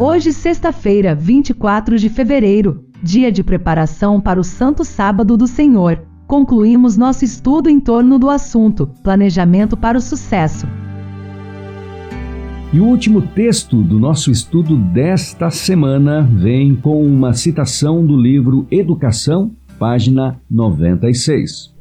Hoje, sexta-feira, 24 de fevereiro, dia de preparação para o Santo Sábado do Senhor, concluímos nosso estudo em torno do assunto Planejamento para o Sucesso. E o último texto do nosso estudo desta semana vem com uma citação do livro Educação, página 96.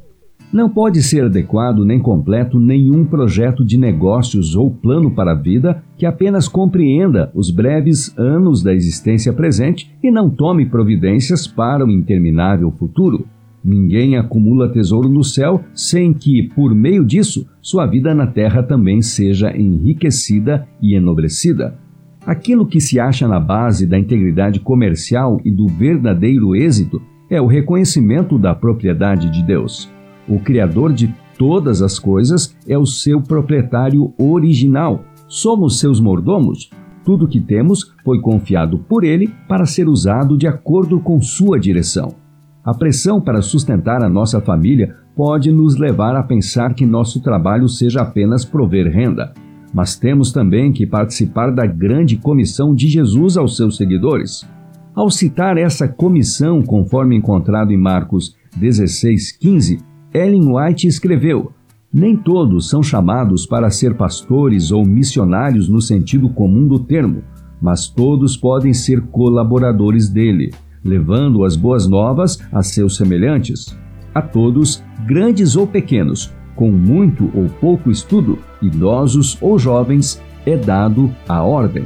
Não pode ser adequado nem completo nenhum projeto de negócios ou plano para a vida que apenas compreenda os breves anos da existência presente e não tome providências para o interminável futuro. Ninguém acumula tesouro no céu sem que, por meio disso, sua vida na terra também seja enriquecida e enobrecida. Aquilo que se acha na base da integridade comercial e do verdadeiro êxito é o reconhecimento da propriedade de Deus. O Criador de todas as coisas é o seu proprietário original. Somos seus mordomos. Tudo que temos foi confiado por ele para ser usado de acordo com sua direção. A pressão para sustentar a nossa família pode nos levar a pensar que nosso trabalho seja apenas prover renda. Mas temos também que participar da grande comissão de Jesus aos seus seguidores. Ao citar essa comissão, conforme encontrado em Marcos 16,15, Ellen White escreveu: Nem todos são chamados para ser pastores ou missionários no sentido comum do termo, mas todos podem ser colaboradores dele, levando as boas novas a seus semelhantes. A todos, grandes ou pequenos, com muito ou pouco estudo, idosos ou jovens, é dado a ordem.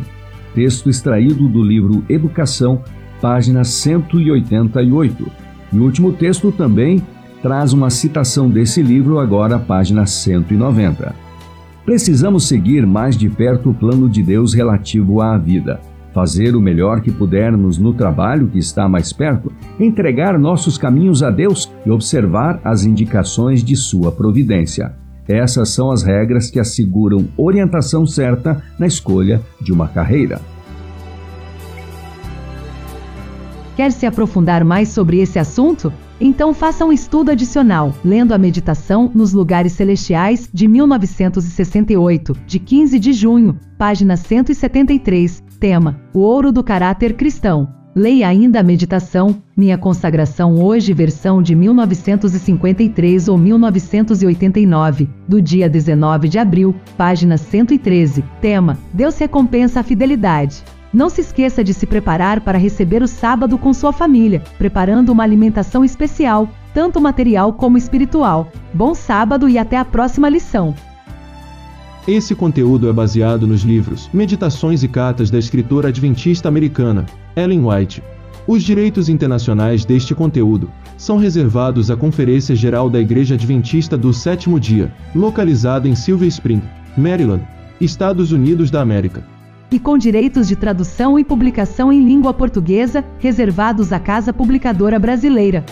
Texto extraído do livro Educação, página 188. E o último texto também traz uma citação desse livro, agora página 190. Precisamos seguir mais de perto o plano de Deus relativo à vida, fazer o melhor que pudermos no trabalho que está mais perto, entregar nossos caminhos a Deus e observar as indicações de Sua providência. Essas são as regras que asseguram orientação certa na escolha de uma carreira. Quer se aprofundar mais sobre esse assunto? Então faça um estudo adicional, lendo a Meditação nos Lugares Celestiais de 1968, de 15 de junho, página 173, tema: O Ouro do Caráter Cristão. Leia ainda a Meditação, Minha Consagração Hoje, versão de 1953 ou 1989, do dia 19 de abril, página 113, tema: Deus recompensa a fidelidade. Não se esqueça de se preparar para receber o sábado com sua família, preparando uma alimentação especial, tanto material como espiritual. Bom sábado e até a próxima lição. Esse conteúdo é baseado nos livros Meditações e Cartas da escritora adventista americana Ellen White. Os direitos internacionais deste conteúdo são reservados à Conferência Geral da Igreja Adventista do Sétimo Dia, localizada em Silver Spring, Maryland, Estados Unidos da América e com direitos de tradução e publicação em língua portuguesa reservados à Casa Publicadora Brasileira.